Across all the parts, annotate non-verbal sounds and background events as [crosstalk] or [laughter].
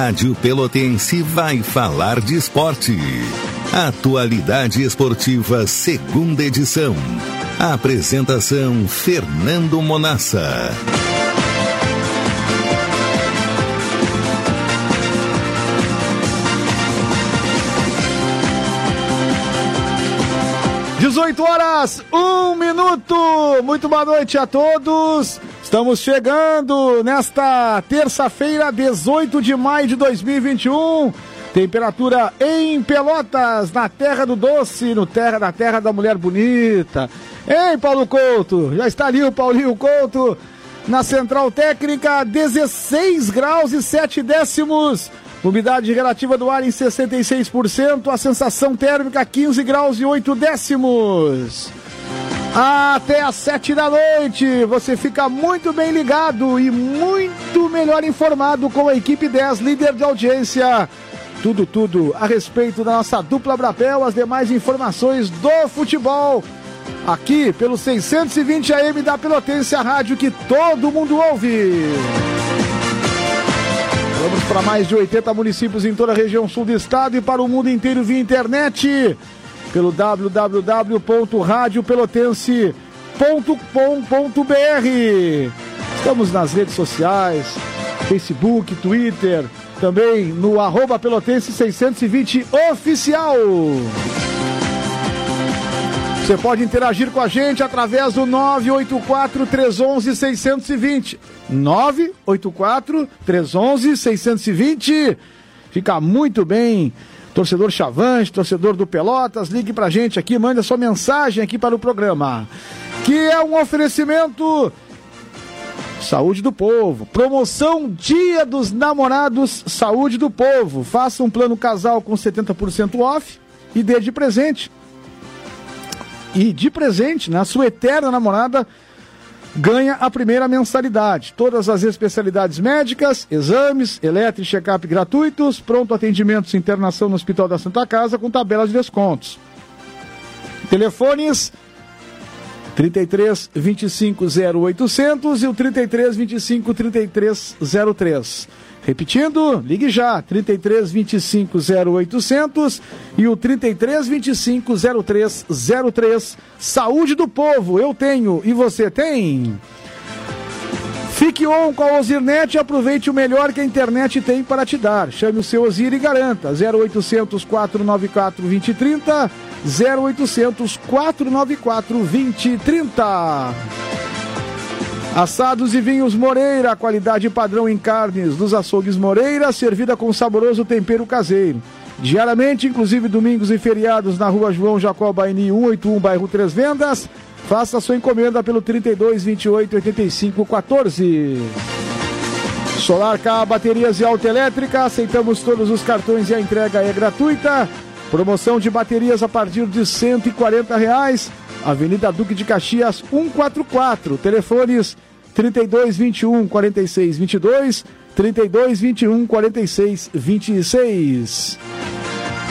Rádio Pelotense vai falar de esporte. Atualidade Esportiva, segunda edição. Apresentação Fernando Monassa. 18 horas, um minuto. Muito boa noite a todos. Estamos chegando nesta terça-feira, 18 de maio de 2021. Temperatura em Pelotas, na Terra do Doce, no terra da Terra da Mulher Bonita. Hein, Paulo Couto? Já está ali o Paulinho Couto na Central Técnica, 16 graus e 7 décimos. Umidade relativa do ar em 66%, a sensação térmica 15 graus e 8 décimos. Até às 7 da noite, você fica muito bem ligado e muito melhor informado com a equipe 10, líder de audiência. Tudo, tudo a respeito da nossa dupla Brapel, as demais informações do futebol. Aqui pelo 620 AM da Pelotense, a rádio que todo mundo ouve. Vamos para mais de 80 municípios em toda a região sul do estado e para o mundo inteiro via internet pelo www.radiopelotense.com.br. Estamos nas redes sociais, Facebook, Twitter, também no arroba Pelotense 620 oficial. Você pode interagir com a gente através do 984 311 620. 984 311 620. Fica muito bem. Torcedor Chavante, torcedor do Pelotas, ligue pra gente aqui, manda sua mensagem aqui para o programa. Que é um oferecimento Saúde do Povo. Promoção Dia dos Namorados Saúde do Povo. Faça um plano casal com 70% off e dê de presente e de presente, na sua eterna namorada, ganha a primeira mensalidade. Todas as especialidades médicas, exames, eletro e check-up gratuitos, pronto atendimento internação no Hospital da Santa Casa com tabela de descontos. Telefones 33 25 0800 e o 33 25 33 03. Repetindo, ligue já, 33 25 0800 e o 33 25 0303. Saúde do povo, eu tenho e você tem? Fique on com a Ozirnet e aproveite o melhor que a internet tem para te dar. Chame o seu Ozir e garanta. 0800 494 2030 0800 494 2030. Assados e vinhos Moreira, qualidade padrão em carnes dos açougues Moreira, servida com saboroso tempero caseiro. Diariamente, inclusive domingos e feriados, na rua João Jacó Baini 181, bairro Três Vendas. Faça sua encomenda pelo 32 28 85 14. Solar K Baterias e Autoelétrica, aceitamos todos os cartões e a entrega é gratuita. Promoção de baterias a partir de 140 reais. Avenida Duque de Caxias 144. Telefones 32 21 46 22, 32 21 46 26.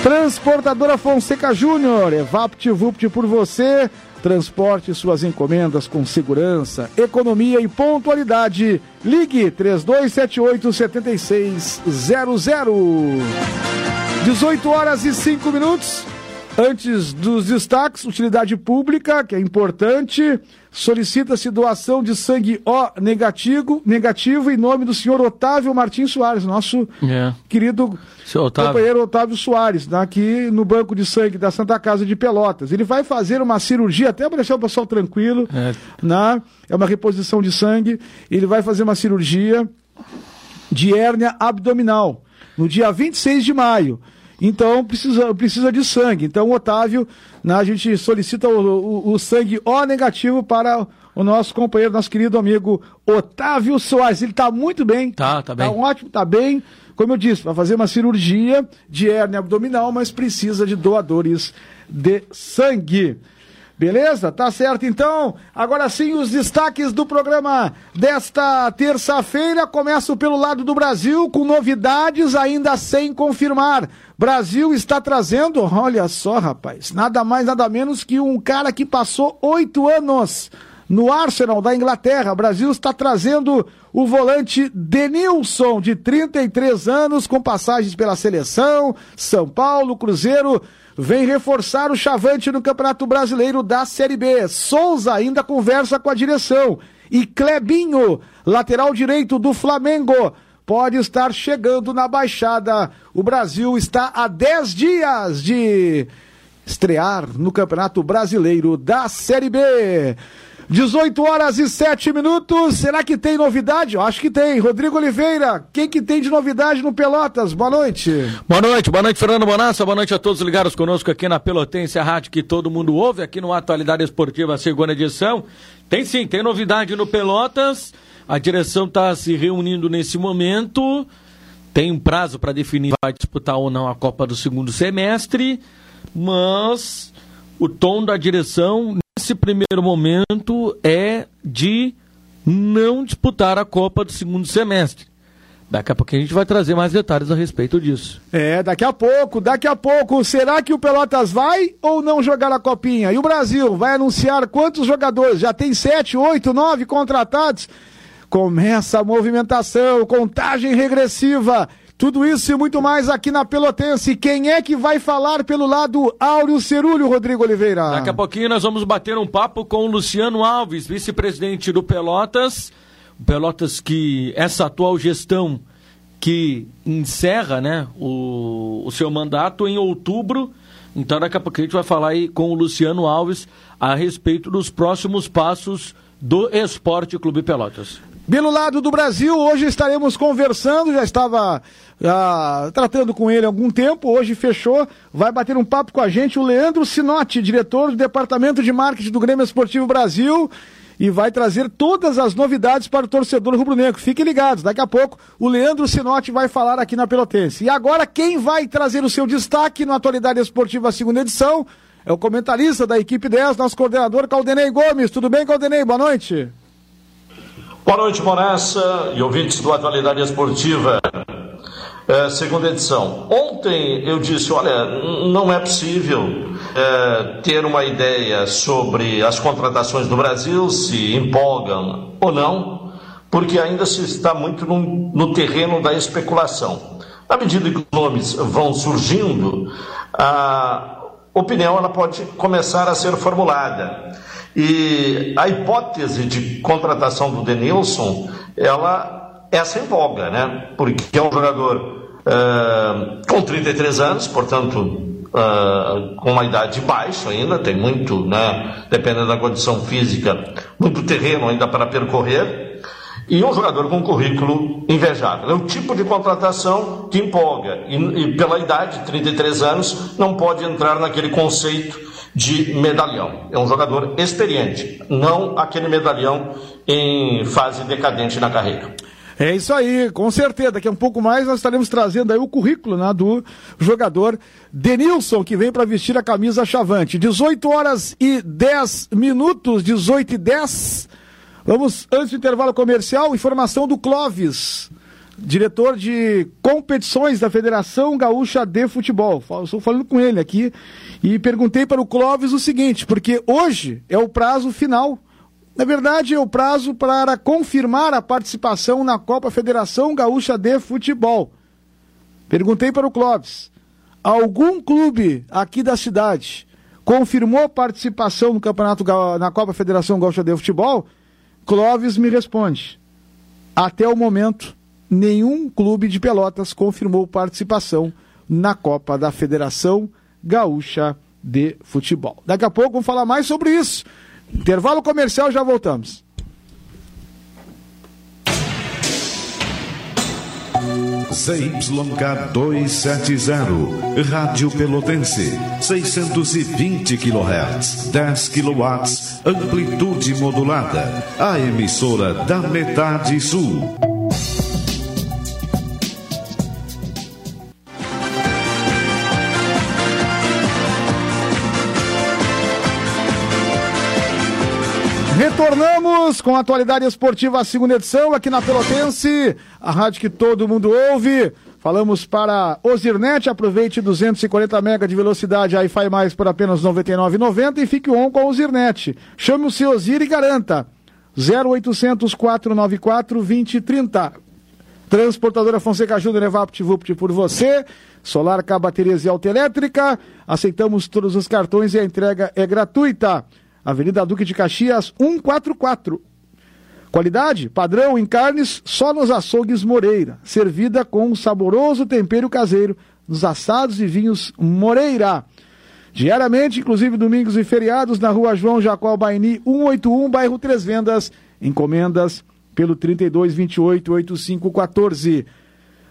Transportadora Fonseca Júnior, Evapt Vupt por você. Transporte suas encomendas com segurança, economia e pontualidade. Ligue 3278 7600. 18 horas e 5 minutos. Antes dos destaques, utilidade pública, que é importante, solicita-se doação de sangue O negativo, negativo em nome do senhor Otávio Martins Soares, nosso é. querido Otávio. companheiro Otávio Soares, né, aqui no Banco de Sangue da Santa Casa de Pelotas. Ele vai fazer uma cirurgia, até para deixar o pessoal tranquilo, é. Né, é uma reposição de sangue, ele vai fazer uma cirurgia de hérnia abdominal no dia 26 de maio. Então precisa, precisa de sangue. Então, Otávio, né, a gente solicita o, o, o, sangue O negativo para o nosso companheiro, nosso querido amigo Otávio Soares. Ele está muito bem. Tá, tá bem. Está ótimo, está bem. Como eu disse, vai fazer uma cirurgia de hérnia abdominal, mas precisa de doadores de sangue. Beleza? Tá certo então. Agora sim, os destaques do programa desta terça-feira. Começo pelo lado do Brasil, com novidades ainda sem confirmar. Brasil está trazendo, olha só, rapaz, nada mais, nada menos que um cara que passou oito anos no Arsenal da Inglaterra. Brasil está trazendo o volante Denilson, de 33 anos, com passagens pela seleção, São Paulo, Cruzeiro. Vem reforçar o Chavante no Campeonato Brasileiro da Série B. Souza ainda conversa com a direção. E Clebinho, lateral direito do Flamengo, pode estar chegando na Baixada. O Brasil está a 10 dias de estrear no Campeonato Brasileiro da Série B. 18 horas e 7 minutos. Será que tem novidade? Eu acho que tem. Rodrigo Oliveira, quem que tem de novidade no Pelotas? Boa noite. Boa noite, boa noite, Fernando Bonassa. Boa noite a todos ligados conosco aqui na Pelotense, a rádio que todo mundo ouve, aqui no Atualidade Esportiva, segunda edição. Tem sim, tem novidade no Pelotas. A direção está se reunindo nesse momento. Tem um prazo para definir se vai disputar ou não a Copa do segundo semestre, mas o tom da direção nesse primeiro momento é de não disputar a Copa do segundo semestre. Daqui a pouco a gente vai trazer mais detalhes a respeito disso. É, daqui a pouco, daqui a pouco. Será que o Pelotas vai ou não jogar a copinha? E o Brasil vai anunciar quantos jogadores? Já tem sete, oito, nove contratados? Começa a movimentação, contagem regressiva. Tudo isso e muito mais aqui na Pelotense. Quem é que vai falar pelo lado Áureo Cerulho, Rodrigo Oliveira? Daqui a pouquinho nós vamos bater um papo com o Luciano Alves, vice-presidente do Pelotas. O Pelotas que essa atual gestão que encerra né, o, o seu mandato em outubro. Então daqui a pouquinho a gente vai falar aí com o Luciano Alves a respeito dos próximos passos do Esporte Clube Pelotas. Pelo lado do Brasil, hoje estaremos conversando, já estava ah, tratando com ele há algum tempo, hoje fechou, vai bater um papo com a gente o Leandro Sinotti, diretor do Departamento de Marketing do Grêmio Esportivo Brasil, e vai trazer todas as novidades para o torcedor rubro-negro. Fiquem ligados, daqui a pouco o Leandro Sinotti vai falar aqui na Pelotense. E agora quem vai trazer o seu destaque na Atualidade Esportiva segunda edição é o comentarista da equipe 10, nosso coordenador Caldenei Gomes. Tudo bem, Caldenei? Boa noite. Boa noite, Monessa e ouvintes do Atualidade Esportiva, é, segunda edição. Ontem eu disse: olha, não é possível é, ter uma ideia sobre as contratações do Brasil, se empolgam ou não, porque ainda se está muito no, no terreno da especulação. À medida que os nomes vão surgindo, a opinião ela pode começar a ser formulada. E a hipótese de contratação do Denilson, ela essa empolga, né? Porque é um jogador uh, com 33 anos, portanto, uh, com uma idade baixa ainda, tem muito, né? Dependendo da condição física, muito terreno ainda para percorrer. E um jogador com um currículo invejável. É o tipo de contratação que empolga. E, e pela idade, 33 anos, não pode entrar naquele conceito de medalhão. É um jogador experiente, não aquele medalhão em fase decadente na carreira. É isso aí, com certeza. Daqui a um pouco mais nós estaremos trazendo aí o currículo né, do jogador Denilson, que vem para vestir a camisa chavante. 18 horas e 10 minutos, 18 e 10. Vamos, antes do intervalo comercial, informação do Clóvis diretor de competições da Federação Gaúcha de Futebol. Estou falando com ele aqui e perguntei para o Clóvis o seguinte, porque hoje é o prazo final. Na verdade, é o prazo para confirmar a participação na Copa Federação Gaúcha de Futebol. Perguntei para o Clóvis: algum clube aqui da cidade confirmou participação no campeonato na Copa Federação Gaúcha de Futebol? Clóvis me responde: até o momento nenhum clube de Pelotas confirmou participação na Copa da Federação Gaúcha de Futebol. Daqui a pouco vamos falar mais sobre isso. Intervalo comercial, já voltamos. ZYK 270, Rádio Pelotense, 620 kHz, 10 kW, amplitude modulada, a emissora da metade sul. Retornamos com a atualidade esportiva, a segunda edição, aqui na Pelotense, a rádio que todo mundo ouve. Falamos para Ozirnet, aproveite 240 MB de velocidade Wi-Fi mais por apenas R$ 99,90 e fique on com a Ozirnet. Chame o seu Ozir e garanta. 0800 494 2030. Transportadora Fonseca ajuda VaptVupt por você. Solar K Baterias e Autoelétrica. Aceitamos todos os cartões e a entrega é gratuita. Avenida Duque de Caxias, 144. Qualidade, padrão em carnes, só nos açougues Moreira. Servida com um saboroso tempero caseiro nos assados e vinhos Moreira. Diariamente, inclusive domingos e feriados, na rua João Jacó Baini, 181, bairro Três Vendas. Encomendas pelo 3228 8514.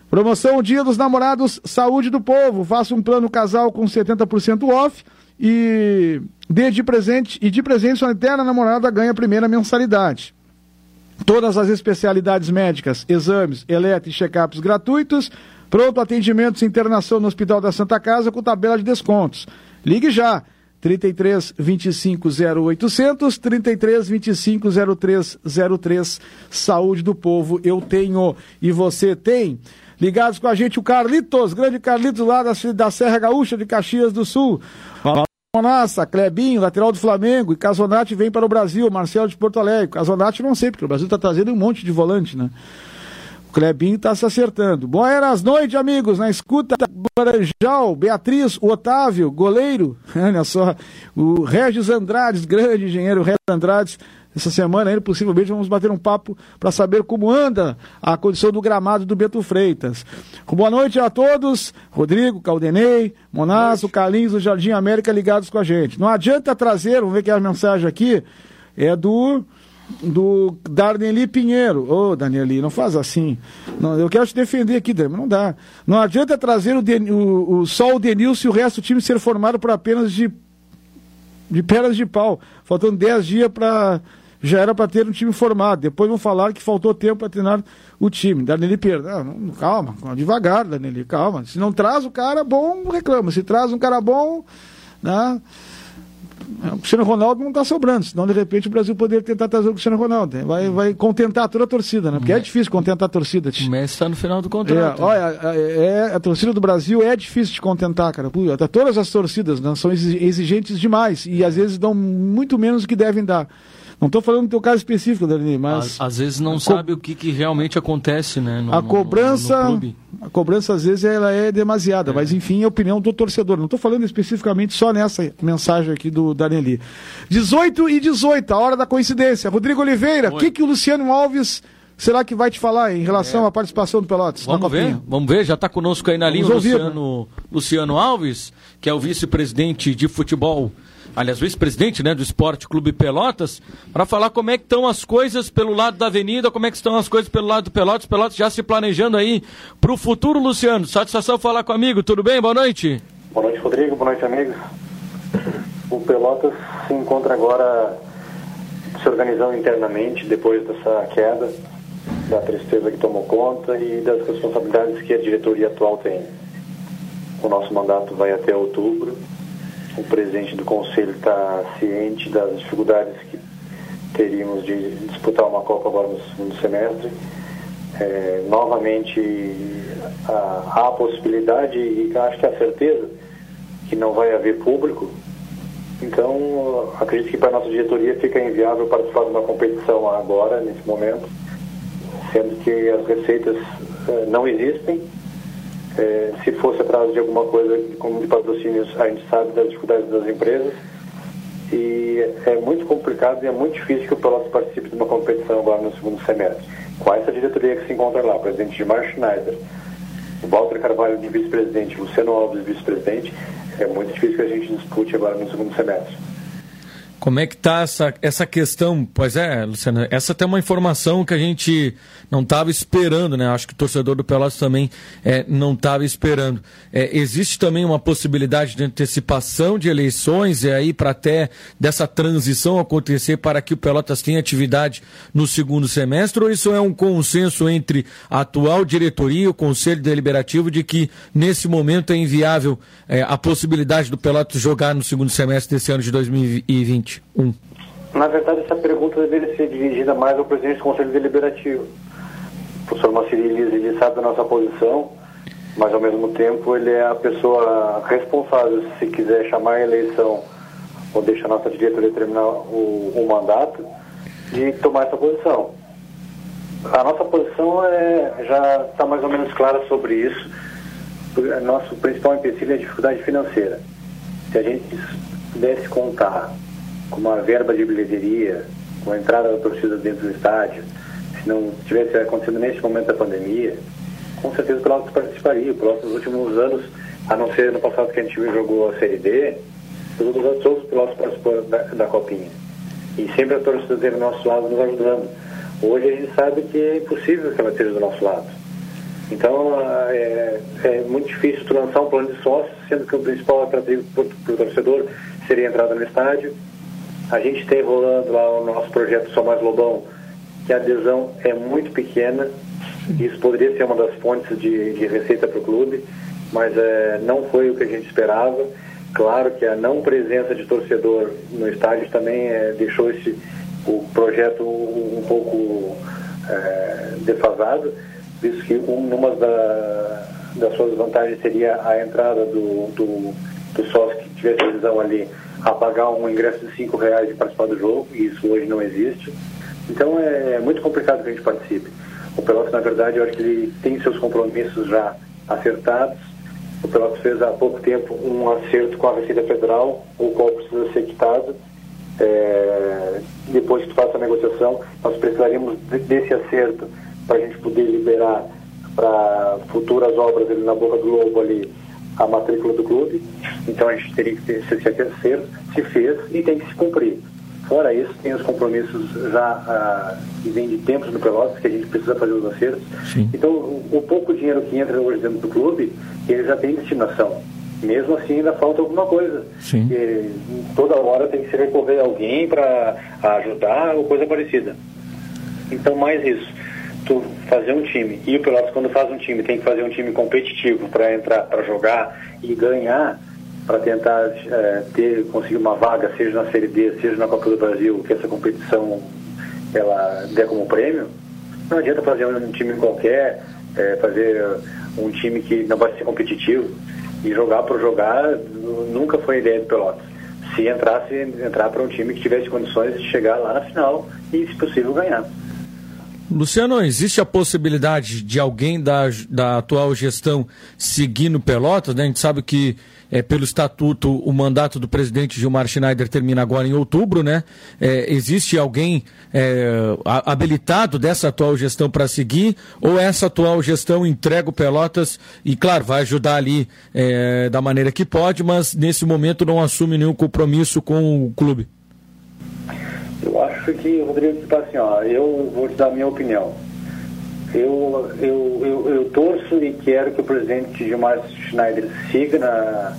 Promoção Dia dos Namorados Saúde do Povo. Faça um plano casal com 70% off e dê de presente e de presente sua eterna namorada ganha a primeira mensalidade. Todas as especialidades médicas, exames, eletro e check-ups gratuitos. Pronto atendimentos e internação no Hospital da Santa Casa com tabela de descontos. Ligue já. 33 25 0800 33 25 0303 Saúde do Povo, eu tenho e você tem. Ligados com a gente o Carlitos, grande Carlitos lá da, da Serra Gaúcha de Caxias do Sul. Nossa, Clebinho, lateral do Flamengo, e Casonati vem para o Brasil, Marcelo de Porto Alegre. Casonati não sei, porque o Brasil está trazendo um monte de volante, né? O Clebinho está se acertando. Boas noites, amigos, na escuta, Guaranjal, Beatriz, Otávio, goleiro, [laughs] olha só, o Regis Andrades, grande engenheiro Regis Andrades, essa semana ainda, possivelmente, vamos bater um papo para saber como anda a condição do gramado do Beto Freitas. Boa noite a todos. Rodrigo, Caldenei, Monasso, Carlinhos do Jardim América ligados com a gente. Não adianta trazer, vamos ver que é a mensagem aqui, é do do Darneli Pinheiro. Ô, oh, Danieli, não faz assim. Não, eu quero te defender aqui, mas não dá. Não adianta trazer o, Den, o, o, só o Denilson e o resto do time ser formado por apenas de, de pernas de pau. Faltando 10 dias para já era para ter um time formado. Depois vão falar que faltou tempo para treinar o time. Danili perdeu. Não, calma, devagar, Danili, calma. Se não traz o cara bom, reclama. Se traz um cara bom, né? O Cristiano Ronaldo não está sobrando, senão de repente o Brasil poderia tentar trazer o Cristiano Ronaldo. Vai, vai contentar toda a torcida, né? Porque é difícil contentar a torcida. O Messi está no final do contrato. É, olha, é, a torcida do Brasil é difícil de contentar, cara. Todas as torcidas né, são exigentes demais e às vezes dão muito menos do que devem dar. Não estou falando do teu caso específico, Dani, mas. Às, às vezes não sabe o que, que, realmente acontece, né? No, a cobrança. No, no a cobrança, às vezes, ela é demasiada, é. mas enfim, é a opinião do torcedor. Não estou falando especificamente só nessa mensagem aqui do Danieli. 18 e 18, a hora da coincidência. Rodrigo Oliveira, o que, que o Luciano Alves será que vai te falar em relação é. à participação do Pelotas? Vamos ver, vamos ver, já está conosco aí na linha o Luciano, né? Luciano Alves, que é o vice-presidente de futebol aliás, vice-presidente né, do Esporte Clube Pelotas, para falar como é que estão as coisas pelo lado da avenida, como é que estão as coisas pelo lado do Pelotas, Pelotas já se planejando aí para o futuro, Luciano. Satisfação falar comigo, tudo bem? Boa noite. Boa noite, Rodrigo, boa noite, amigos. O Pelotas se encontra agora se organizando internamente depois dessa queda, da tristeza que tomou conta e das responsabilidades que a diretoria atual tem. O nosso mandato vai até outubro o presidente do conselho está ciente das dificuldades que teríamos de disputar uma Copa agora no segundo semestre. É, novamente há a possibilidade e acho que a certeza que não vai haver público. Então, acredito que para a nossa diretoria fica inviável participar de uma competição agora, nesse momento, sendo que as receitas é, não existem é, se fosse atrás de alguma coisa como de patrocínios, a gente sabe das dificuldades das empresas. E é muito complicado e é muito difícil que o Pelotas participe de uma competição agora no segundo semestre. Com essa diretoria que se encontra lá, presidente Gilmar Schneider, Walter Carvalho de vice-presidente, Luciano Alves vice-presidente, é muito difícil que a gente dispute agora no segundo semestre. Como é que está essa, essa questão? Pois é, Luciana, essa tem uma informação que a gente não estava esperando, né? Acho que o torcedor do Pelotas também é, não estava esperando. É, existe também uma possibilidade de antecipação de eleições e aí para até dessa transição acontecer para que o Pelotas tenha atividade no segundo semestre ou isso é um consenso entre a atual diretoria e o Conselho Deliberativo de que nesse momento é inviável é, a possibilidade do Pelotas jogar no segundo semestre desse ano de 2020? 2021? Na verdade, essa pergunta deveria ser dirigida mais ao presidente do Conselho Deliberativo. O professor Maciri ele sabe da nossa posição mas ao mesmo tempo ele é a pessoa responsável, se quiser chamar a eleição ou deixar a nossa diretoria terminar o, o mandato, de tomar essa posição. A nossa posição é, já está mais ou menos clara sobre isso. Nosso principal empecilho é a dificuldade financeira. Se a gente pudesse contar com uma verba de bilheteria, com a entrada da torcida dentro do estádio, se não tivesse acontecido nesse momento da pandemia, com certeza o Pelotas participaria. Pelotas nos últimos anos, a não ser no passado que a gente jogou a Série D, todos os outros Pelotas participou da, da Copinha. E sempre a torcida teve do nosso lado nos ajudando. Hoje a gente sabe que é impossível que ela esteja do nosso lado. Então é, é muito difícil tu lançar um plano de sócio, sendo que o principal atrativo para o torcedor seria a entrada no estádio. A gente tem rolando lá o nosso projeto Só Mais Lobão, que a adesão é muito pequena. Isso poderia ser uma das fontes de, de receita para o clube, mas é, não foi o que a gente esperava. Claro que a não presença de torcedor no estádio também é, deixou esse, o projeto um pouco é, defasado, visto que uma da, das suas vantagens seria a entrada do, do, sócio que tivesse visão ali a pagar um ingresso de cinco reais e participar do jogo, e isso hoje não existe. Então é, é muito complicado que a gente participe. O Pelotas, na verdade, eu acho que ele tem seus compromissos já acertados. O Pelotas fez há pouco tempo um acerto com a Receita Federal, o qual precisa ser quitado. É, depois que tu faça a negociação, nós precisaríamos desse acerto para a gente poder liberar para futuras obras ali na Boca do Lobo ali a matrícula do clube. Então a gente teria que ter esse acerto, se fez e tem que se cumprir. Fora isso, tem os compromissos já ah, que vêm de tempos no Pelotas, que a gente precisa fazer os acertos. Sim. Então, o, o, pouco dinheiro que entra hoje dentro do clube, ele já tem destinação. Mesmo assim, ainda falta alguma coisa. Sim. E, toda hora tem que se recorrer a alguém para ajudar ou coisa parecida. Então, mais isso. Tu fazer um time, e o Pelotas, quando faz um time, tem que fazer um time competitivo para entrar, para jogar e ganhar para tentar é, ter, conseguir uma vaga, seja na Série D, seja na Copa do Brasil, que essa competição ela dê como prêmio, não adianta fazer um time qualquer, é, fazer um time que não vai ser competitivo e jogar por jogar nunca foi ideia do Pelotas. Se entrasse, entrar para um time que tivesse condições de chegar lá na final e, se possível, ganhar. Luciano, existe a possibilidade de alguém da, da atual gestão seguir no Pelotas? Né? A gente sabe que é, pelo estatuto, o mandato do presidente Gilmar Schneider termina agora em outubro, né? É, existe alguém é, habilitado dessa atual gestão para seguir? Ou essa atual gestão entrega o Pelotas e, claro, vai ajudar ali é, da maneira que pode, mas nesse momento não assume nenhum compromisso com o clube? Eu acho que, Rodrigo, tipo assim, ó, eu vou te dar a minha opinião. Eu, eu, eu, eu, torço e quero que o presidente Gilmar Schneider siga na,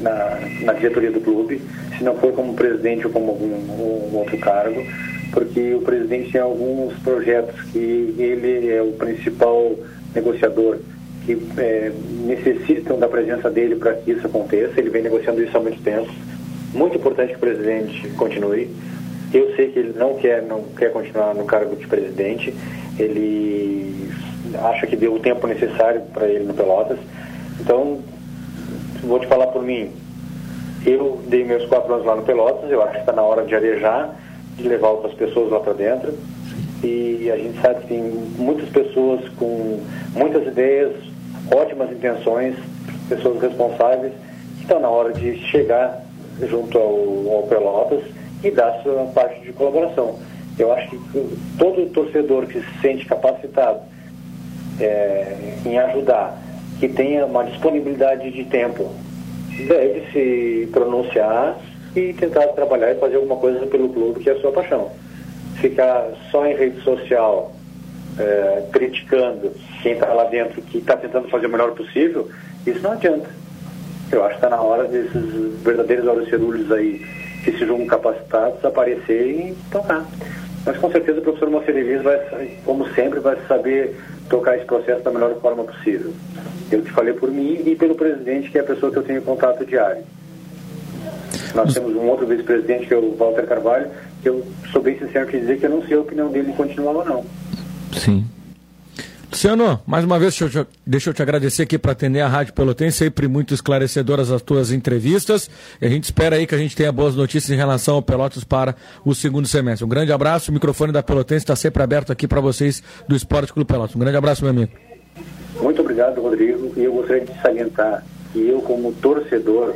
na, na, diretoria do clube, se não for como presidente ou como algum outro cargo, porque o presidente tem alguns projetos que ele é o principal negociador que é, necessitam da presença dele para que isso aconteça. Ele vem negociando isso há muito tempo. Muito importante que o presidente continue. Eu sei que ele não quer, não quer continuar no cargo de presidente ele acha que deu o tempo necessário para ele no Pelotas. Então, vou te falar por mim. Eu dei meus quatro anos lá no Pelotas, eu acho que está na hora de arejar, de levar outras pessoas lá para dentro. E a gente sabe que tem muitas pessoas com muitas ideias, ótimas intenções, pessoas responsáveis, que estão na hora de chegar junto ao, ao Pelotas e dar sua parte de colaboração. Eu acho que todo torcedor que se sente capacitado é, em ajudar, que tenha uma disponibilidade de tempo, deve se pronunciar e tentar trabalhar e fazer alguma coisa pelo clube que é a sua paixão. Ficar só em rede social é, criticando quem está lá dentro, que está tentando fazer o melhor possível, isso não adianta. Eu acho que está na hora desses verdadeiros alucerulhos aí que se julgam capacitados aparecerem e tocar. Mas com certeza o professor Moacir vai, como sempre, vai saber tocar esse processo da melhor forma possível. Eu te falei por mim e pelo presidente, que é a pessoa que eu tenho contato diário. Nós temos um outro vice-presidente, que é o Walter Carvalho, que eu sou bem sincero em dizer que eu não sei a opinião dele continuar ou não. Sim. Luciano, mais uma vez, deixa eu, deixa eu te agradecer aqui para atender a Rádio Pelotense, sempre muito esclarecedoras as tuas entrevistas. E a gente espera aí que a gente tenha boas notícias em relação ao Pelotas para o segundo semestre. Um grande abraço, o microfone da Pelotense está sempre aberto aqui para vocês do Esporte Clube Pelotas. Um grande abraço, meu amigo. Muito obrigado, Rodrigo. E eu gostaria de salientar que eu, como torcedor,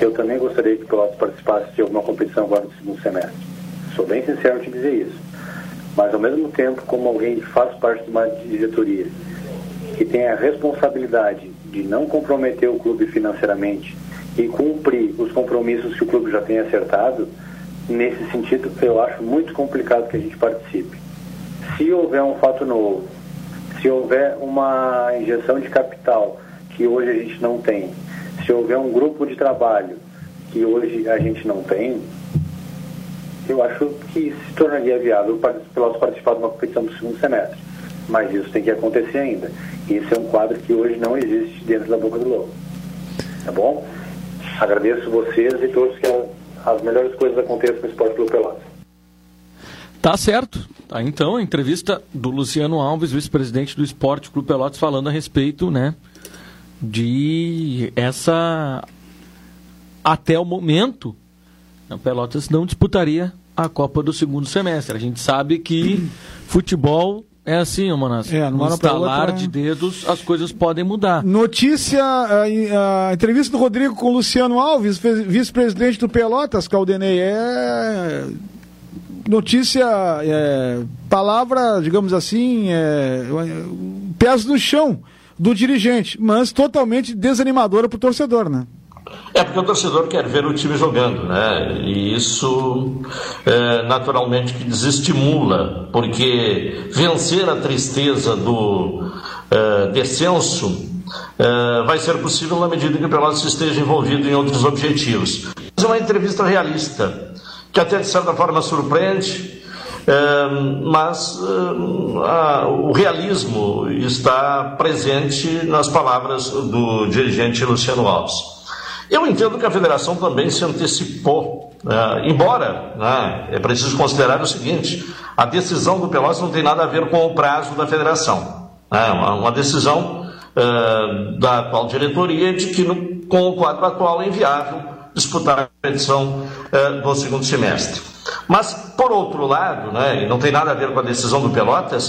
eu também gostaria que o Pelotas participasse de alguma competição agora no segundo semestre. Sou bem sincero em te dizer isso. Mas, ao mesmo tempo, como alguém que faz parte de uma diretoria que tem a responsabilidade de não comprometer o clube financeiramente e cumprir os compromissos que o clube já tem acertado, nesse sentido, eu acho muito complicado que a gente participe. Se houver um fato novo, se houver uma injeção de capital que hoje a gente não tem, se houver um grupo de trabalho que hoje a gente não tem, eu acho que se tornaria viável para Pelotas participar de uma competição do segundo semestre. Mas isso tem que acontecer ainda. E esse é um quadro que hoje não existe dentro da Boca do Lobo. Tá bom? Agradeço vocês e todos que as melhores coisas aconteçam no Esporte Clube Pelotas. Tá certo. Tá, então, a entrevista do Luciano Alves, vice-presidente do Esporte Clube Pelotas, falando a respeito, né, de essa até o momento o Pelotas não disputaria a Copa do segundo semestre. A gente sabe que [clears throat] futebol é assim, Manas. É, no instalar outra... de dedos, as coisas podem mudar. Notícia, a, a, entrevista do Rodrigo com o Luciano Alves, vice-presidente do Pelotas, Caldenei, é notícia, é, palavra, digamos assim, é, pés no chão do dirigente, mas totalmente desanimadora para o torcedor, né? É porque o torcedor quer ver o time jogando, né? E isso é, naturalmente que desestimula, porque vencer a tristeza do é, descenso é, vai ser possível na medida que o Pelotas esteja envolvido em outros objetivos. Mas é uma entrevista realista, que até de certa forma surpreende, é, mas é, a, o realismo está presente nas palavras do dirigente Luciano Alves. Eu entendo que a federação também se antecipou, né? embora né, é preciso considerar o seguinte: a decisão do Pelotas não tem nada a ver com o prazo da federação. É uma, uma decisão uh, da atual diretoria de que, no, com o quadro atual, é inviável disputar a competição uh, do segundo semestre. Mas, por outro lado, né, e não tem nada a ver com a decisão do Pelotas,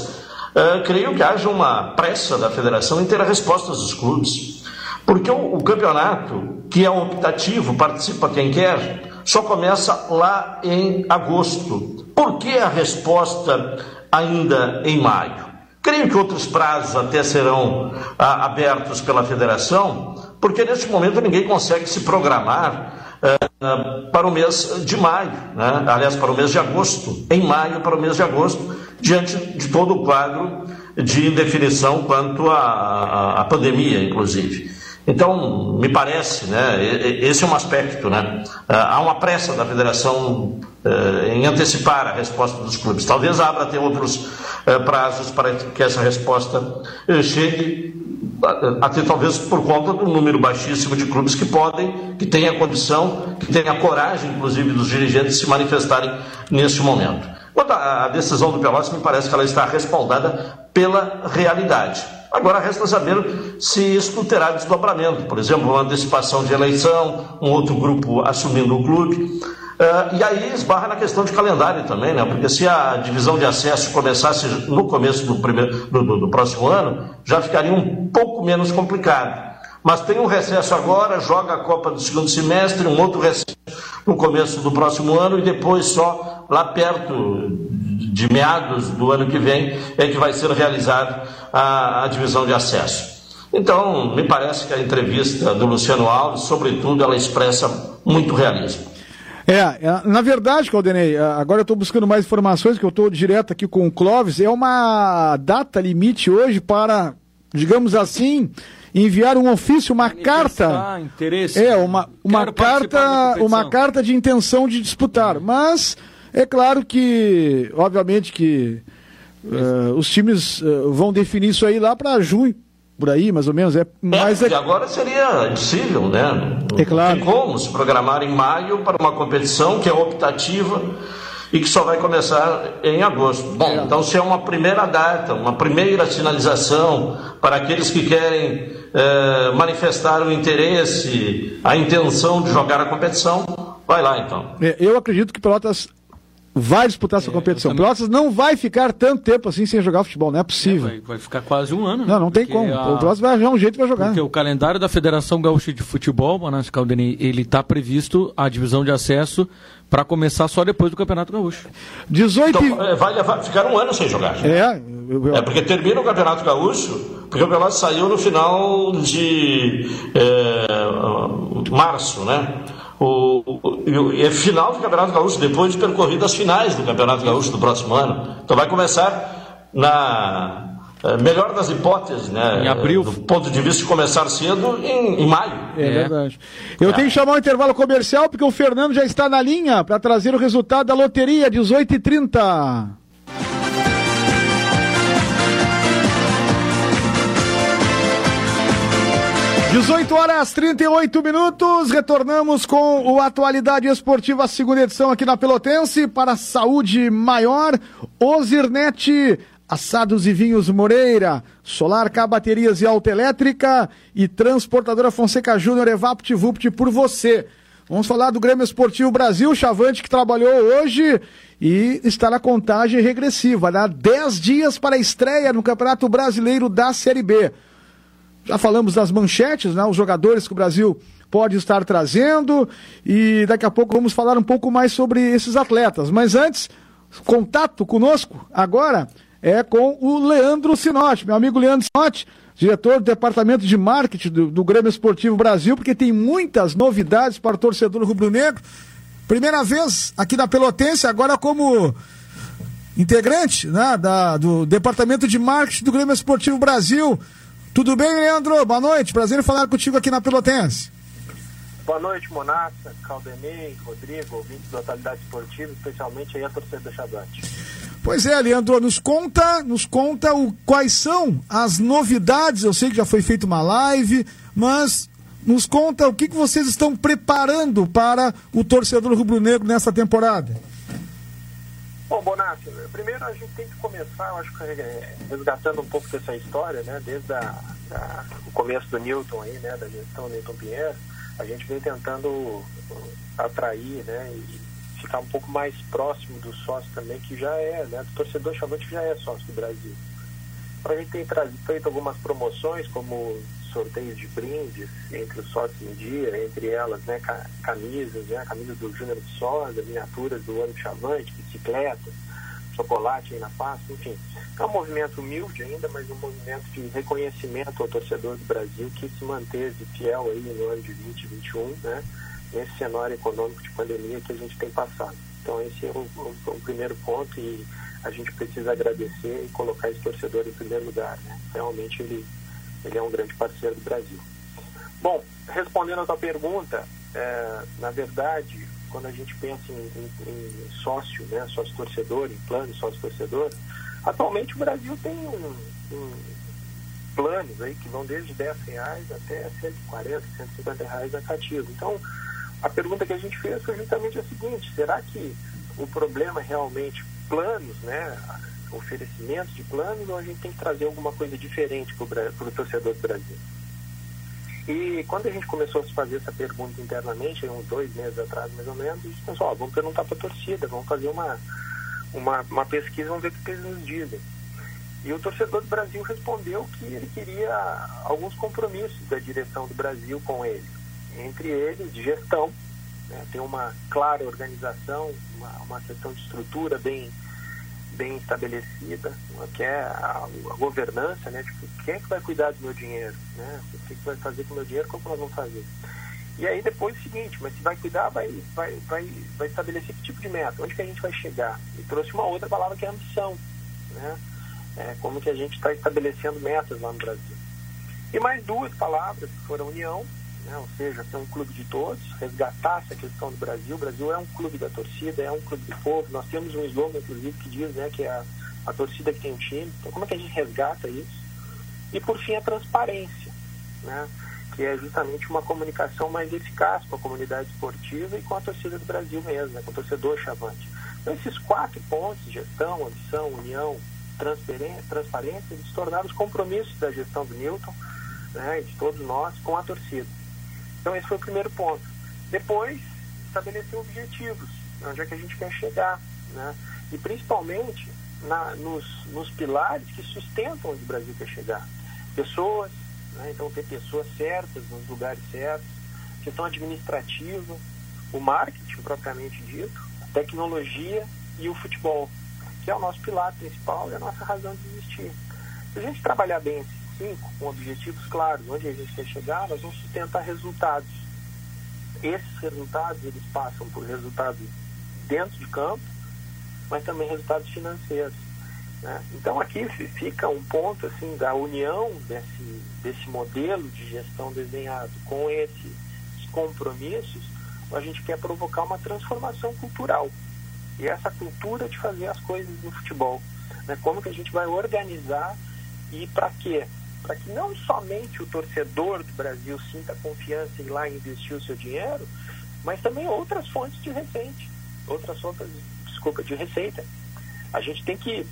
uh, creio que haja uma pressa da federação em ter as respostas dos clubes. Porque o, o campeonato, que é optativo, participa quem quer, só começa lá em agosto. Por que a resposta ainda em maio? Creio que outros prazos até serão ah, abertos pela federação, porque neste momento ninguém consegue se programar ah, para o mês de maio, né? aliás, para o mês de agosto, em maio para o mês de agosto, diante de todo o quadro de indefinição quanto à pandemia, inclusive. Então, me parece, né, esse é um aspecto, né, ah, há uma pressa da federação uh, em antecipar a resposta dos clubes. Talvez abra até outros uh, prazos para que essa resposta uh, chegue, até talvez por conta do número baixíssimo de clubes que podem, que têm a condição, que têm a coragem, inclusive, dos dirigentes se manifestarem neste momento. Quanto à decisão do Pelotas, me parece que ela está respaldada pela realidade. Agora resta saber se isso terá desdobramento, por exemplo, uma antecipação de eleição, um outro grupo assumindo o clube. Uh, e aí esbarra na questão de calendário também, né? Porque se a divisão de acesso começasse no começo do, primeiro, do, do, do próximo ano, já ficaria um pouco menos complicado. Mas tem um recesso agora, joga a Copa do segundo semestre, um outro recesso no começo do próximo ano e depois só lá perto de meados do ano que vem é que vai ser realizada a, a divisão de acesso. Então, me parece que a entrevista do Luciano Alves, sobretudo, ela expressa muito realismo. É, é na verdade, Caldenei, é, agora eu estou buscando mais informações, que eu estou direto aqui com o Clóvis, é uma data limite hoje para, digamos assim, enviar um ofício, uma carta. Interesse. É, uma, uma carta, uma carta de intenção de disputar. Mas é claro que, obviamente que uh, os times uh, vão definir isso aí lá para junho, por aí, mais ou menos. É, mas é, é... agora seria impossível, né? É claro. Tem como se programar em maio para uma competição que é optativa e que só vai começar em agosto. Bom, é. então se é uma primeira data, uma primeira sinalização para aqueles que querem é, manifestar o interesse, a intenção de jogar a competição, vai lá então. É, eu acredito que Pelotas vai disputar essa é, competição. O Pelotas não vai ficar tanto tempo assim sem jogar futebol, não é possível. É, vai, vai, ficar quase um ano. Não, não tem como. A... O Pelotas vai arranjar um jeito para jogar. Porque o calendário da Federação Gaúcha de Futebol, Manassi Caldeni, ele está previsto a divisão de acesso para começar só depois do Campeonato Gaúcho. 18 então, é, vai, vai ficar um ano sem jogar. É, eu, eu... é porque termina o Campeonato Gaúcho, porque o Pelotas saiu no final de é, março, né? O, o, é final do Campeonato Gaúcho, depois de percorrido as finais do Campeonato Gaúcho do próximo ano. Então vai começar na é, melhor das hipóteses, né? Em abril. Do ponto de vista de começar cedo, em, em maio. É, é, verdade. Eu é. tenho que chamar o um intervalo comercial, porque o Fernando já está na linha para trazer o resultado da loteria, 18h30. 18 horas 38 minutos, retornamos com o Atualidade Esportiva, segunda edição aqui na Pelotense, para saúde maior, Ozirnet, assados e vinhos Moreira, Solar K Baterias e Autoelétrica e Transportadora Fonseca Júnior, Evapt Vupt por você. Vamos falar do Grêmio Esportivo Brasil, Chavante que trabalhou hoje e está na contagem regressiva, dá 10 dias para a estreia no Campeonato Brasileiro da Série B. Já falamos das manchetes, né? Os jogadores que o Brasil pode estar trazendo e daqui a pouco vamos falar um pouco mais sobre esses atletas. Mas antes, contato conosco agora é com o Leandro Sinotti, meu amigo Leandro Sinotti, diretor do Departamento de Marketing do, do Grêmio Esportivo Brasil, porque tem muitas novidades para o torcedor rubro-negro. Primeira vez aqui na Pelotense, agora como integrante né, da, do Departamento de Marketing do Grêmio Esportivo Brasil. Tudo bem, Leandro? Boa noite. Prazer em falar contigo aqui na Pelotense. Boa noite, Monassa, Caldenei, Rodrigo, ouvintes da Atualidade Esportiva, especialmente aí a torcida do Chabate. Pois é, Leandro, nos conta, nos conta o, quais são as novidades. Eu sei que já foi feita uma live, mas nos conta o que, que vocês estão preparando para o torcedor rubro-negro nessa temporada. Bom, Bonatti, primeiro a gente tem que começar, eu acho que é, resgatando um pouco dessa história, né, desde a, a, o começo do Newton aí, né, da gestão Newton Pinheiro, a gente vem tentando uh, atrair, né, e ficar um pouco mais próximo do sócio também, que já é, né, do torcedor chavante que já é sócio do Brasil. Então a gente tem feito algumas promoções, como sorteios de brindes entre os sócios em dia, entre elas né, camisas, né, camisa do Júnior de Sosa, miniaturas do ano Chavante, bicicleta, chocolate aí na pasta, enfim. É um movimento humilde ainda, mas um movimento de reconhecimento ao torcedor do Brasil que se manteve fiel aí no ano de 2021, né, nesse cenário econômico de pandemia que a gente tem passado. Então esse é o, o, o primeiro ponto e a gente precisa agradecer e colocar esse torcedor em primeiro lugar. Né? Realmente ele ele é um grande parceiro do Brasil. Bom, respondendo a tua pergunta, é, na verdade, quando a gente pensa em, em, em sócio, né, sócio torcedor, em plano sócio torcedor, atualmente o Brasil tem um, um planos aí que vão desde 10 reais até 140, 150 reais a cativo. Então, a pergunta que a gente fez foi justamente a seguinte, será que o problema é realmente planos, né? Oferecimento de planos ou a gente tem que trazer alguma coisa diferente para o torcedor do Brasil? E quando a gente começou a fazer essa pergunta internamente, uns dois meses atrás mais ou menos, a gente pensou, ó, vamos perguntar para a torcida, vamos fazer uma, uma, uma pesquisa, vamos ver o que eles nos dizem. E o torcedor do Brasil respondeu que ele queria alguns compromissos da direção do Brasil com ele. Entre eles, gestão, né, ter uma clara organização, uma, uma questão de estrutura bem bem estabelecida, que é a, a, governança, né? Tipo, quem é que vai cuidar do meu dinheiro, né? O que, é que vai fazer com o meu dinheiro, como nós vamos fazer? E aí depois o seguinte, mas se vai cuidar, vai, vai, vai, vai estabelecer que tipo de meta, onde que a gente vai chegar? E trouxe uma outra palavra que é ambição, né? É, como que a gente está estabelecendo metas lá no Brasil. E mais duas palavras que foram união, né? ou seja, ser um clube de todos, resgatar essa questão do Brasil. O Brasil é um clube da torcida, é um clube do povo. Nós temos um slogan, inclusive, que diz né, que é a, a torcida que tem um time. Então, como é que a gente resgata isso? E, por fim, a transparência, né? que é justamente uma comunicação mais eficaz com a comunidade esportiva e com a torcida do Brasil mesmo, né? com o torcedor chavante. Então, esses quatro pontos, gestão, ambição, união, transparência, eles tornaram os compromissos da gestão do Newton, né, de todos nós, com a torcida. Então, esse foi o primeiro ponto. Depois, estabelecer objetivos, onde é que a gente quer chegar, né? E principalmente na, nos, nos pilares que sustentam onde o Brasil quer chegar. Pessoas, né? então ter pessoas certas nos lugares certos, questão administrativa, o marketing propriamente dito, a tecnologia e o futebol, que é o nosso pilar principal e a nossa razão de existir. Se a gente trabalhar bem esses com objetivos claros, onde a gente quer chegar, nós vamos sustentar resultados. Esses resultados, eles passam por resultados dentro de campo, mas também resultados financeiros. Né? Então aqui fica um ponto assim da união desse, desse modelo de gestão desenhado com esses compromissos, a gente quer provocar uma transformação cultural. E essa cultura de fazer as coisas no futebol. Né? Como que a gente vai organizar e para quê? Para que não somente o torcedor do Brasil sinta confiança em ir lá investir o seu dinheiro, mas também outras fontes de receita, outras fontes, desculpa, de receita. A gente tem que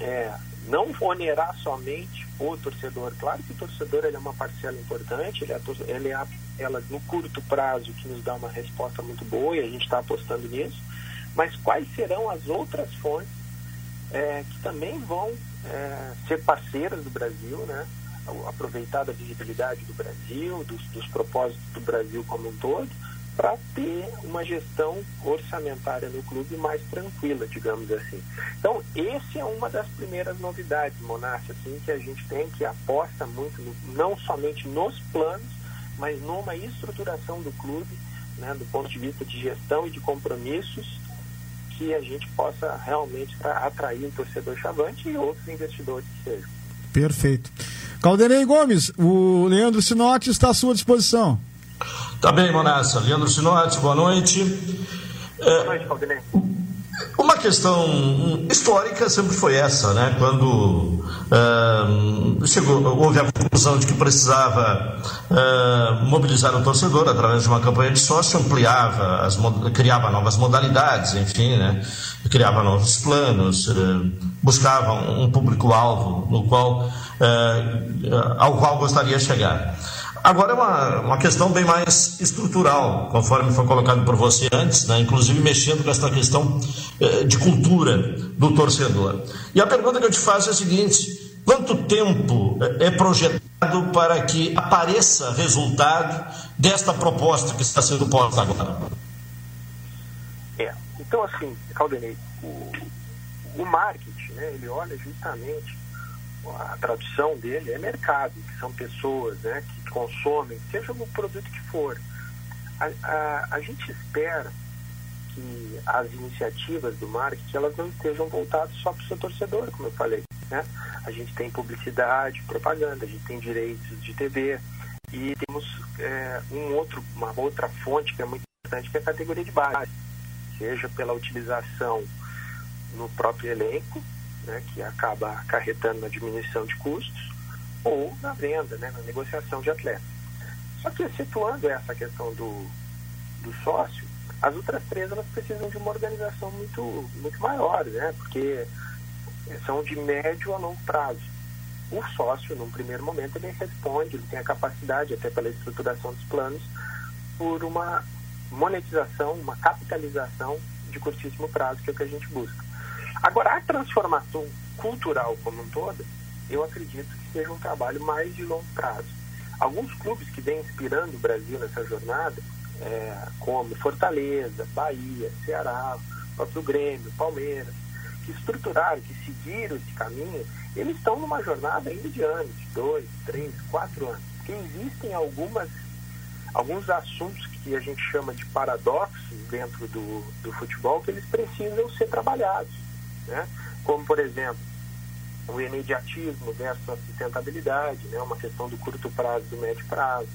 é, não onerar somente o torcedor. Claro que o torcedor ele é uma parcela importante, ele é, ele é ela no curto prazo que nos dá uma resposta muito boa e a gente está apostando nisso. Mas quais serão as outras fontes é, que também vão é, ser parceiras do Brasil, né? aproveitar da visibilidade do Brasil, dos, dos propósitos do Brasil como um todo, para ter uma gestão orçamentária no clube mais tranquila, digamos assim. Então, esse é uma das primeiras novidades, Monarca, assim, que a gente tem, que aposta muito, no, não somente nos planos, mas numa estruturação do clube, né, do ponto de vista de gestão e de compromissos, que a gente possa realmente atrair o torcedor chavante e outros investidores que sejam. Perfeito. Caldenei Gomes, o Leandro Sinotti está à sua disposição. Tá bem, Monassa. Leandro Sinotti, boa noite. Boa noite, Caldenei. Uma questão histórica sempre foi essa, né? Quando uh, chegou, houve a conclusão de que precisava uh, mobilizar o torcedor através de uma campanha de sócio, ampliava, as, criava novas modalidades, enfim, né? criava novos planos, uh, buscava um, público-alvo no qual, ao qual gostaria de chegar. Agora é uma, uma questão bem mais estrutural, conforme foi colocado por você antes, né? inclusive mexendo com essa questão eh, de cultura do torcedor. E a pergunta que eu te faço é a seguinte: quanto tempo eh, é projetado para que apareça resultado desta proposta que está sendo posta agora? É, então assim, Caldenei, o, o marketing, né, ele olha justamente a tradução dele é mercado, que são pessoas né, que consomem, seja o produto que for. A, a, a gente espera que as iniciativas do marketing elas não estejam voltadas só para o seu torcedor, como eu falei. Né? A gente tem publicidade, propaganda, a gente tem direitos de TV e temos é, um outro, uma outra fonte que é muito importante, que é a categoria de base, seja pela utilização no próprio elenco, né, que acaba acarretando na diminuição de custos, ou na venda, né, na negociação de atletas. Só que situando essa questão do, do sócio, as outras três elas precisam de uma organização muito, muito maior, né, porque são de médio a longo prazo. O sócio, num primeiro momento, ele responde, ele tem a capacidade, até pela estruturação dos planos, por uma monetização, uma capitalização de curtíssimo prazo, que é o que a gente busca. Agora, a transformação cultural como um todo, eu acredito seja um trabalho mais de longo prazo. Alguns clubes que vêm inspirando o Brasil nessa jornada, é, como Fortaleza, Bahia, Ceará, próprio Grêmio, Palmeiras, que estruturaram, que seguiram esse caminho, eles estão numa jornada ainda de anos, dois, três, quatro anos. Porque existem algumas, alguns assuntos que a gente chama de paradoxos dentro do, do futebol que eles precisam ser trabalhados né? como, por exemplo, o imediatismo versus a sustentabilidade, né? uma questão do curto prazo e do médio prazo,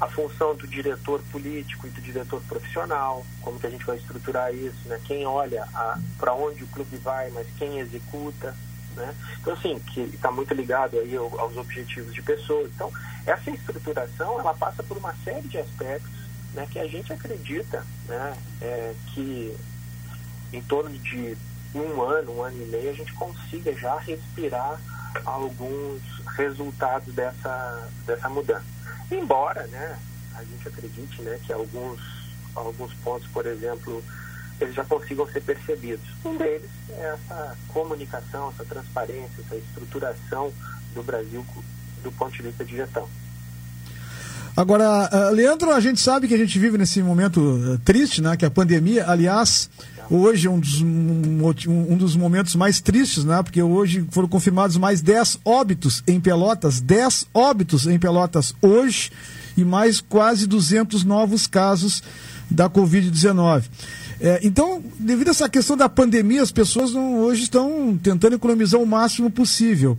a função do diretor político e do diretor profissional, como que a gente vai estruturar isso, né? quem olha para onde o clube vai, mas quem executa. Né? Então, assim, que está muito ligado aí aos objetivos de pessoas. Então, essa estruturação, ela passa por uma série de aspectos né, que a gente acredita né, é, que em torno de um ano, um ano e meio, a gente consiga já respirar alguns resultados dessa, dessa mudança. Embora, né, a gente acredite, né, que alguns, alguns pontos, por exemplo, eles já consigam ser percebidos. Um deles é essa comunicação, essa transparência, essa estruturação do Brasil do ponto de vista de gestão. Agora, uh, Leandro, a gente sabe que a gente vive nesse momento uh, triste, né? Que a pandemia, aliás, hoje é um dos, um, dos momentos mais tristes, né? Porque hoje foram confirmados mais 10 óbitos em Pelotas, 10 óbitos em Pelotas hoje e mais quase 200 novos casos da Covid-19. É, então, devido a essa questão da pandemia, as pessoas não, hoje estão tentando economizar o máximo possível.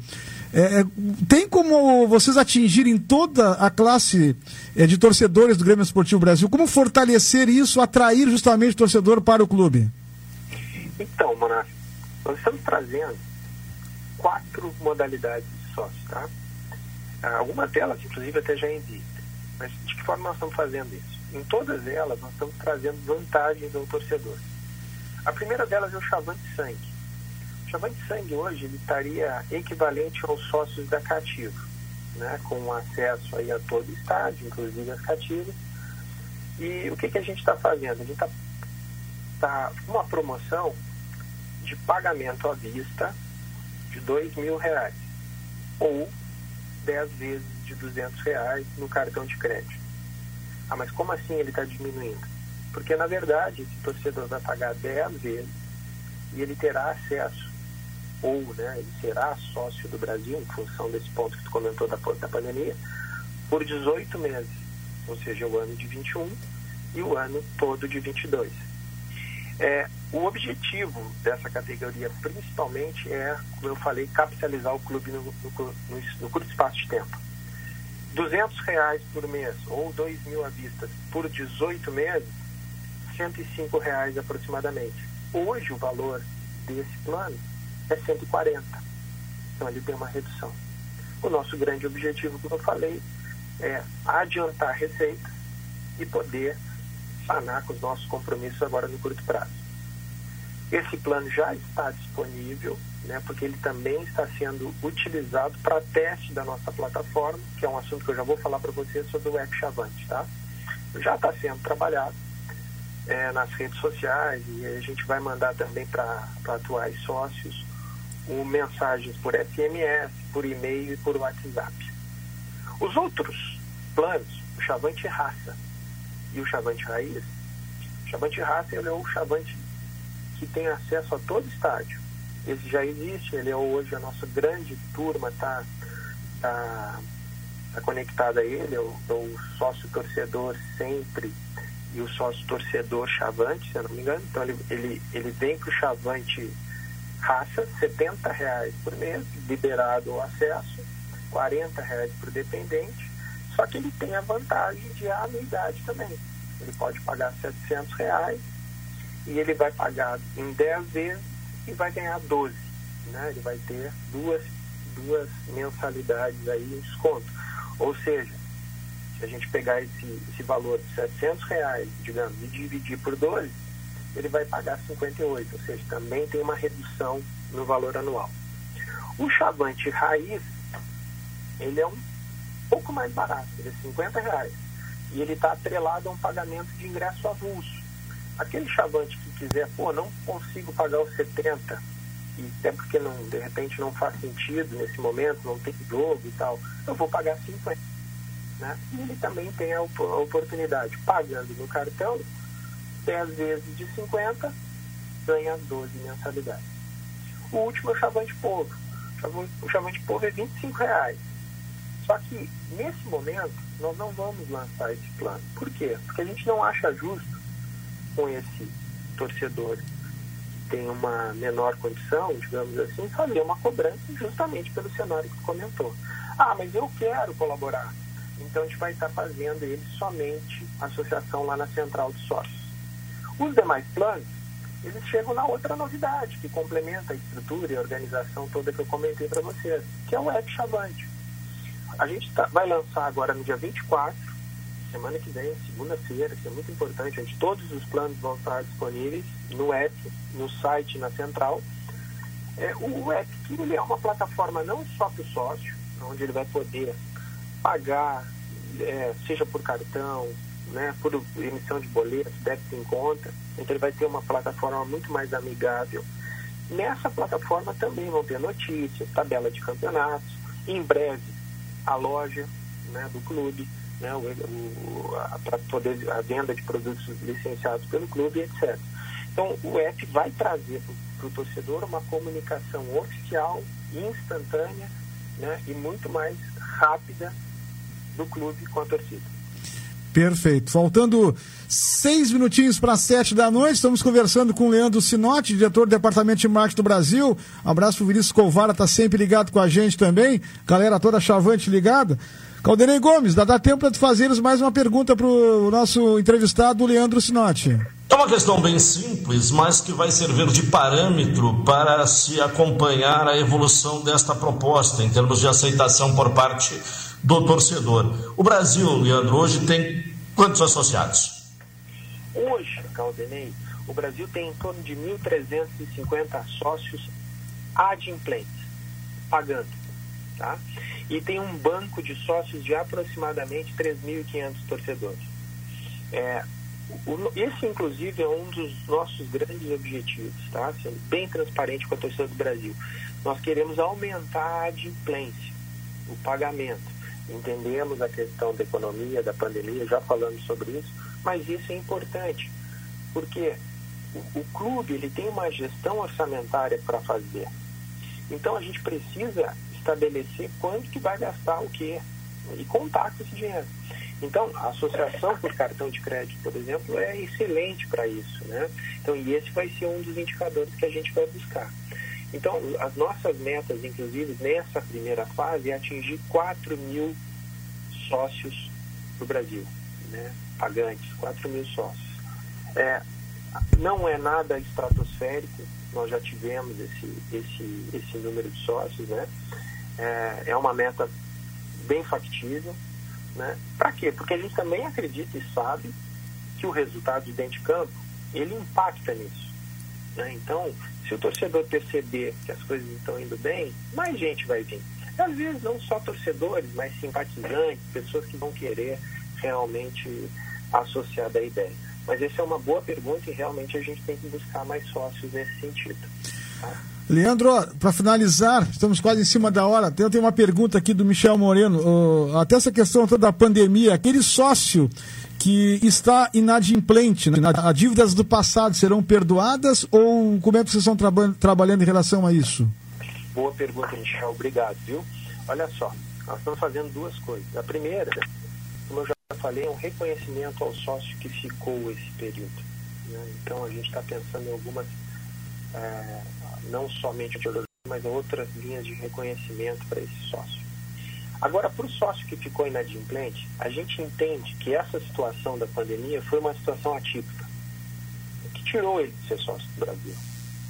É, é, tem como vocês atingirem toda a classe é, de torcedores do Grêmio Esportivo Brasil? Como fortalecer isso, atrair justamente o torcedor para o clube? Então, Monarca, nós estamos trazendo quatro modalidades de sócio, tá? Ah, algumas delas, inclusive, até já existem. Mas de que forma nós estamos fazendo isso? Em todas elas, nós estamos trazendo vantagens ao torcedor. A primeira delas é o chavante sangue Chavante Sangue hoje ele estaria equivalente aos sócios da Cativa, né, com acesso aí a todo o estádio, inclusive as cativas. E o que, que a gente está fazendo? A gente está tá uma promoção de pagamento à vista de dois mil reais ou 10 vezes de 200 reais no cartão de crédito. Ah, mas como assim ele está diminuindo? Porque, na verdade, esse torcedor vai pagar 10 vezes e ele terá acesso ou né, ele será sócio do Brasil, em função desse ponto que tu comentou da, da pandemia, por 18 meses, ou seja, o ano de 21 e o ano todo de 22. É, o objetivo dessa categoria, principalmente, é, como eu falei, capitalizar o clube no, no, no, no curto espaço de tempo. 200 reais por mês ou 2 mil à vista por 18 meses, 105 reais aproximadamente. Hoje o valor desse plano é 140. Então ele tem uma redução. O nosso grande objetivo, como eu falei, é adiantar receita e poder sanar com os nossos compromissos agora no curto prazo. Esse plano já está disponível, né, porque ele também está sendo utilizado para teste da nossa plataforma, que é um assunto que eu já vou falar para vocês sobre o App Chavante, tá? Já está sendo trabalhado é, nas redes sociais e a gente vai mandar também para atuais sócios o mensagens por SMS, por e-mail e por WhatsApp. Os outros planos, o Chavante Raça e o Chavante Raiz, o Chavante Raça ele é o Chavante que tem acesso a todo estádio. Esse já existe, ele é hoje a nossa grande turma, está tá, tá conectada a ele, é o, é o sócio torcedor sempre e o sócio torcedor Chavante, se eu não me engano. Então ele, ele, ele vem para o Chavante raça, 70 reais por mês, liberado o acesso, 40 reais por dependente, só que ele tem a vantagem de anuidade também. Ele pode pagar 700 reais e ele vai pagar em 10 vezes e vai ganhar 12. Né? Ele vai ter duas, duas mensalidades aí em desconto. Ou seja, se a gente pegar esse, esse valor de 700 reais, digamos, e dividir por 12, ele vai pagar 58, ou seja, também tem uma redução no valor anual. O chavante raiz, ele é um pouco mais barato, ele é 50 reais. E ele está atrelado a um pagamento de ingresso avulso. Aquele chavante que quiser, pô, não consigo pagar os 70, e até porque não, de repente não faz sentido nesse momento, não tem jogo e tal, eu vou pagar 50. Né? E ele também tem a, a oportunidade, pagando no cartão, 10 vezes de 50, ganha 12 mensalidades. O último é o chavante povo. O chavante povo é 25 reais. Só que, nesse momento, nós não vamos lançar esse plano. Por quê? Porque a gente não acha justo com esse torcedor que tem uma menor condição, digamos assim, fazer uma cobrança justamente pelo cenário que comentou. Ah, mas eu quero colaborar. Então a gente vai estar fazendo ele somente associação lá na central de sócios. Os demais planos, eles chegam na outra novidade, que complementa a estrutura e a organização toda que eu comentei para vocês, que é o App Chavante. A gente tá, vai lançar agora no dia 24 semana que vem, segunda-feira, que é muito importante, onde todos os planos vão estar disponíveis no app, no site, na central. É, o app ele é uma plataforma não só para o sócio, onde ele vai poder pagar, é, seja por cartão, né, por emissão de boletos, débito em conta. Então ele vai ter uma plataforma muito mais amigável. Nessa plataforma também vão ter notícias, tabela de campeonatos, em breve a loja né, do clube, né, para poder a venda de produtos licenciados pelo clube, etc. Então o app vai trazer para o torcedor uma comunicação oficial, instantânea né, e muito mais rápida do clube com a torcida. Perfeito. Faltando seis minutinhos para sete da noite, estamos conversando com o Leandro Sinotti, diretor do Departamento de Marketing do Brasil. Abraço para o Vinícius Colvara, tá sempre ligado com a gente também. Galera toda chavante ligada. Caldenei Gomes, dá, dá tempo para tu fazeres mais uma pergunta para o nosso entrevistado, Leandro Sinotti. É uma questão bem simples, mas que vai servir de parâmetro para se acompanhar a evolução desta proposta em termos de aceitação por parte do torcedor. O Brasil, Leandro, hoje tem quantos associados? Hoje, Caldenei, o Brasil tem em torno de 1.350 sócios adimplentes, pagando, tá? e tem um banco de sócios de aproximadamente 3.500 torcedores. É, o, esse, inclusive, é um dos nossos grandes objetivos, tá? sendo bem transparente com a torcida do Brasil. Nós queremos aumentar a adimplência, o pagamento. Entendemos a questão da economia, da pandemia, já falamos sobre isso, mas isso é importante, porque o, o clube ele tem uma gestão orçamentária para fazer. Então a gente precisa estabelecer quanto que vai gastar o quê e contar com esse dinheiro. Então, a associação por cartão de crédito, por exemplo, é excelente para isso, né? Então, e esse vai ser um dos indicadores que a gente vai buscar. Então, as nossas metas, inclusive, nessa primeira fase, é atingir 4 mil sócios do Brasil, né? Pagantes, 4 mil sócios. É, não é nada estratosférico, nós já tivemos esse, esse, esse número de sócios, né? é, é uma meta bem factível. Né? Para quê? Porque a gente também acredita e sabe que o resultado de dentro de campo ele impacta nisso. Né? Então, se o torcedor perceber que as coisas estão indo bem, mais gente vai vir. Às vezes não só torcedores, mas simpatizantes, pessoas que vão querer realmente associar da ideia. Mas essa é uma boa pergunta e realmente a gente tem que buscar mais sócios nesse sentido. Tá? Leandro, para finalizar, estamos quase em cima da hora. Eu tenho uma pergunta aqui do Michel Moreno. Até essa questão toda da pandemia, aquele sócio que está inadimplente, né? as dívidas do passado serão perdoadas ou como é que vocês estão traba trabalhando em relação a isso? Boa pergunta, Michel. Obrigado, viu? Olha só, nós estamos fazendo duas coisas. A primeira, como eu já falei, é um reconhecimento ao sócio que ficou esse período. Né? Então, a gente está pensando em algumas é, não somente mas outras linhas de reconhecimento para esse sócio. Agora, para o sócio que ficou inadimplente, a gente entende que essa situação da pandemia foi uma situação atípica, que tirou ele de ser sócio do Brasil.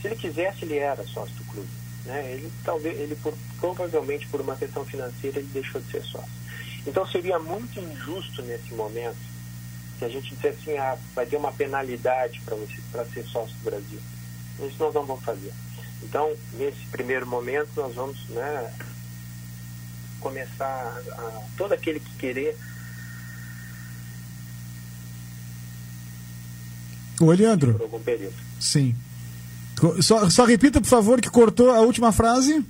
Se ele quisesse, ele era sócio do clube. Né? Ele talvez, ele por, provavelmente por uma questão financeira, ele deixou de ser sócio. Então seria muito injusto nesse momento se a gente dissesse assim, ah, vai ter uma penalidade para ser sócio do Brasil. Isso nós não vamos fazer. Então, nesse primeiro momento, nós vamos né, começar a, todo aquele que querer. Oi, Leandro. Por algum período. Sim. Só, só repita, por favor, que cortou a última frase.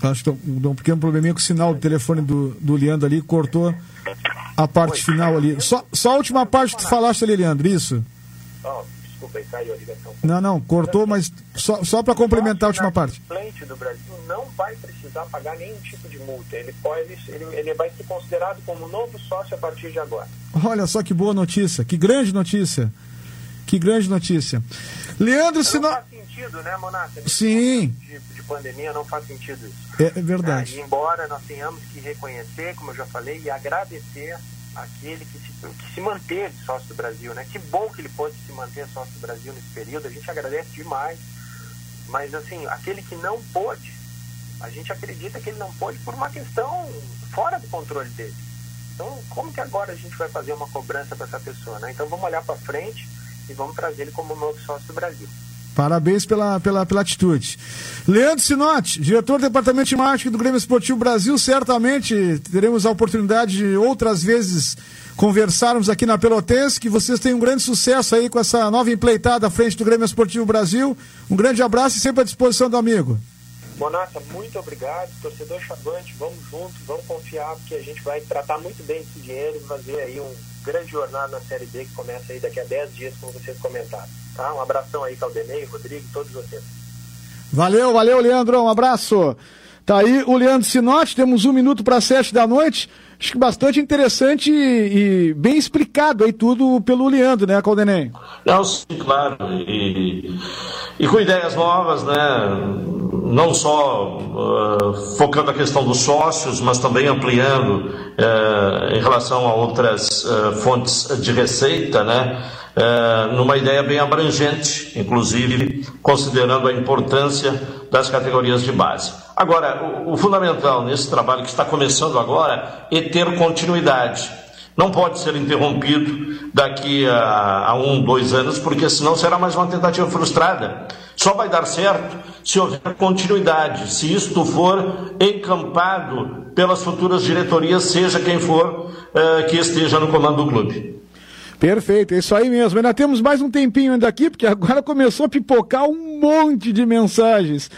Acho que deu um pequeno probleminha com o sinal do telefone do, do Leandro ali, cortou a parte final ali. Só, só a última parte que tu falaste ali, Leandro, isso? Oh, desculpa, aí caiu a ligação. Não, não, cortou, mas só, só para complementar a última parte. O cliente do Brasil não vai precisar pagar nenhum tipo de multa. Ele, pode, ele, ele vai ser considerado como novo sócio a partir de agora. Olha só que boa notícia, que grande notícia. Que grande notícia. Leandro, se não. Não faz sentido, né, Monata? Sim. De, de, pandemia não faz sentido isso. É, é verdade. É, embora nós tenhamos que reconhecer, como eu já falei, e agradecer aquele que se, que se manteve sócio do Brasil, né? Que bom que ele pôde se manter sócio do Brasil nesse período, a gente agradece demais. Mas, assim, aquele que não pôde, a gente acredita que ele não pôde por uma questão fora do controle dele. Então, como que agora a gente vai fazer uma cobrança para essa pessoa? Né? Então, vamos olhar para frente e vamos trazer ele como novo sócio do Brasil. Parabéns pela, pela, pela atitude. Leandro Sinotti, diretor do Departamento de Marketing do Grêmio Esportivo Brasil, certamente teremos a oportunidade de outras vezes conversarmos aqui na Pelotense, que vocês têm um grande sucesso aí com essa nova empleitada à frente do Grêmio Esportivo Brasil. Um grande abraço e sempre à disposição do amigo. Monata, muito obrigado. Torcedor Chavante, vamos juntos, vamos confiar, porque a gente vai tratar muito bem esse dinheiro e fazer aí um grande jornada na Série B que começa aí daqui a 10 dias, como vocês comentaram. Tá? Um abração aí, Caldenei, Rodrigo, todos vocês. Valeu, valeu, Leandro, um abraço. Tá aí o Leandro Sinotti, temos um minuto para sete da noite. Acho que bastante interessante e, e, bem explicado aí tudo pelo Leandro, né, Caldenei? Não, sim, claro. E, e com ideias novas, né? Não só uh, focando a questão dos sócios, mas também ampliando uh, em relação a outras uh, fontes de receita, né? numa ideia bem abrangente, inclusive considerando a importância das categorias de base. Agora, o, o fundamental nesse trabalho que está começando agora é ter continuidade. Não pode ser interrompido daqui a, a, um, dois anos, porque senão será mais uma tentativa frustrada. Só vai dar certo se houver continuidade, se isto for encampado pelas futuras diretorias, seja quem for uh, que esteja no comando do clube. Perfeito, é isso aí mesmo. Ainda temos mais um tempinho ainda aqui, porque agora começou a pipocar um monte de mensagens.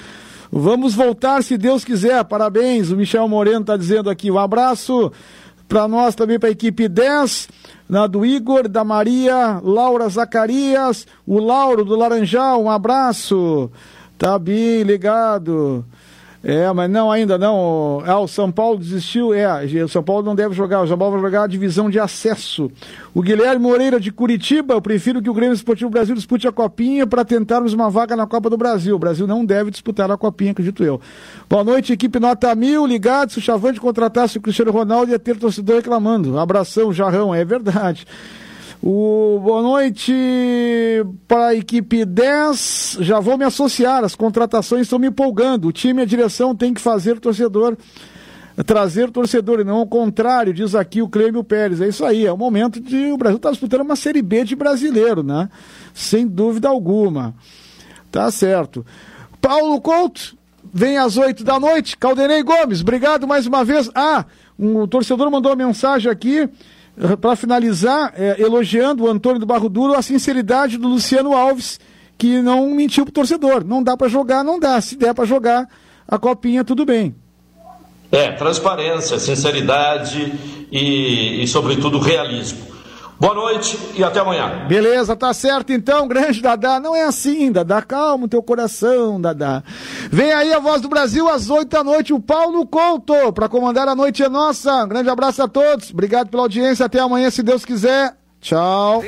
Vamos voltar se Deus quiser. Parabéns, o Michel Moreno está dizendo aqui. Um abraço para nós também, para a equipe 10, na do Igor, da Maria, Laura Zacarias, o Lauro do Laranjal, um abraço. Tá bem ligado. É, mas não, ainda não. Ah, o São Paulo desistiu. É, o São Paulo não deve jogar. O São Paulo vai jogar a divisão de acesso. O Guilherme Moreira de Curitiba. Eu prefiro que o Grêmio Esportivo Brasil dispute a Copinha para tentarmos uma vaga na Copa do Brasil. O Brasil não deve disputar a Copinha, acredito eu. Boa noite, equipe Nota Mil. Ligado. Se o Chavante contratasse o Cristiano Ronaldo, ia ter torcedor reclamando. Abração, Jarrão. É verdade. O boa noite para a equipe 10. Já vou me associar, as contratações estão me empolgando. O time e a direção tem que fazer o torcedor trazer o torcedor e não ao contrário, diz aqui o Clêmio Pérez. É isso aí, é o momento de o Brasil estar tá disputando uma Série B de brasileiro, né? Sem dúvida alguma. Tá certo. Paulo Couto, vem às 8 da noite. Caldenei Gomes, obrigado mais uma vez. Ah, um torcedor mandou uma mensagem aqui para finalizar, é, elogiando o Antônio do Barro Duro a sinceridade do Luciano Alves, que não mentiu pro torcedor. Não dá para jogar, não dá. Se der para jogar a copinha, tudo bem. É, transparência, sinceridade e, e sobretudo, realismo. Boa noite e até amanhã. Beleza, tá certo então, grande Dadá. Não é assim, Dadá. Calma o teu coração, Dadá. Vem aí a voz do Brasil às oito da noite, o Paulo Couto, para comandar a noite é nossa. Um grande abraço a todos. Obrigado pela audiência. Até amanhã, se Deus quiser. Tchau.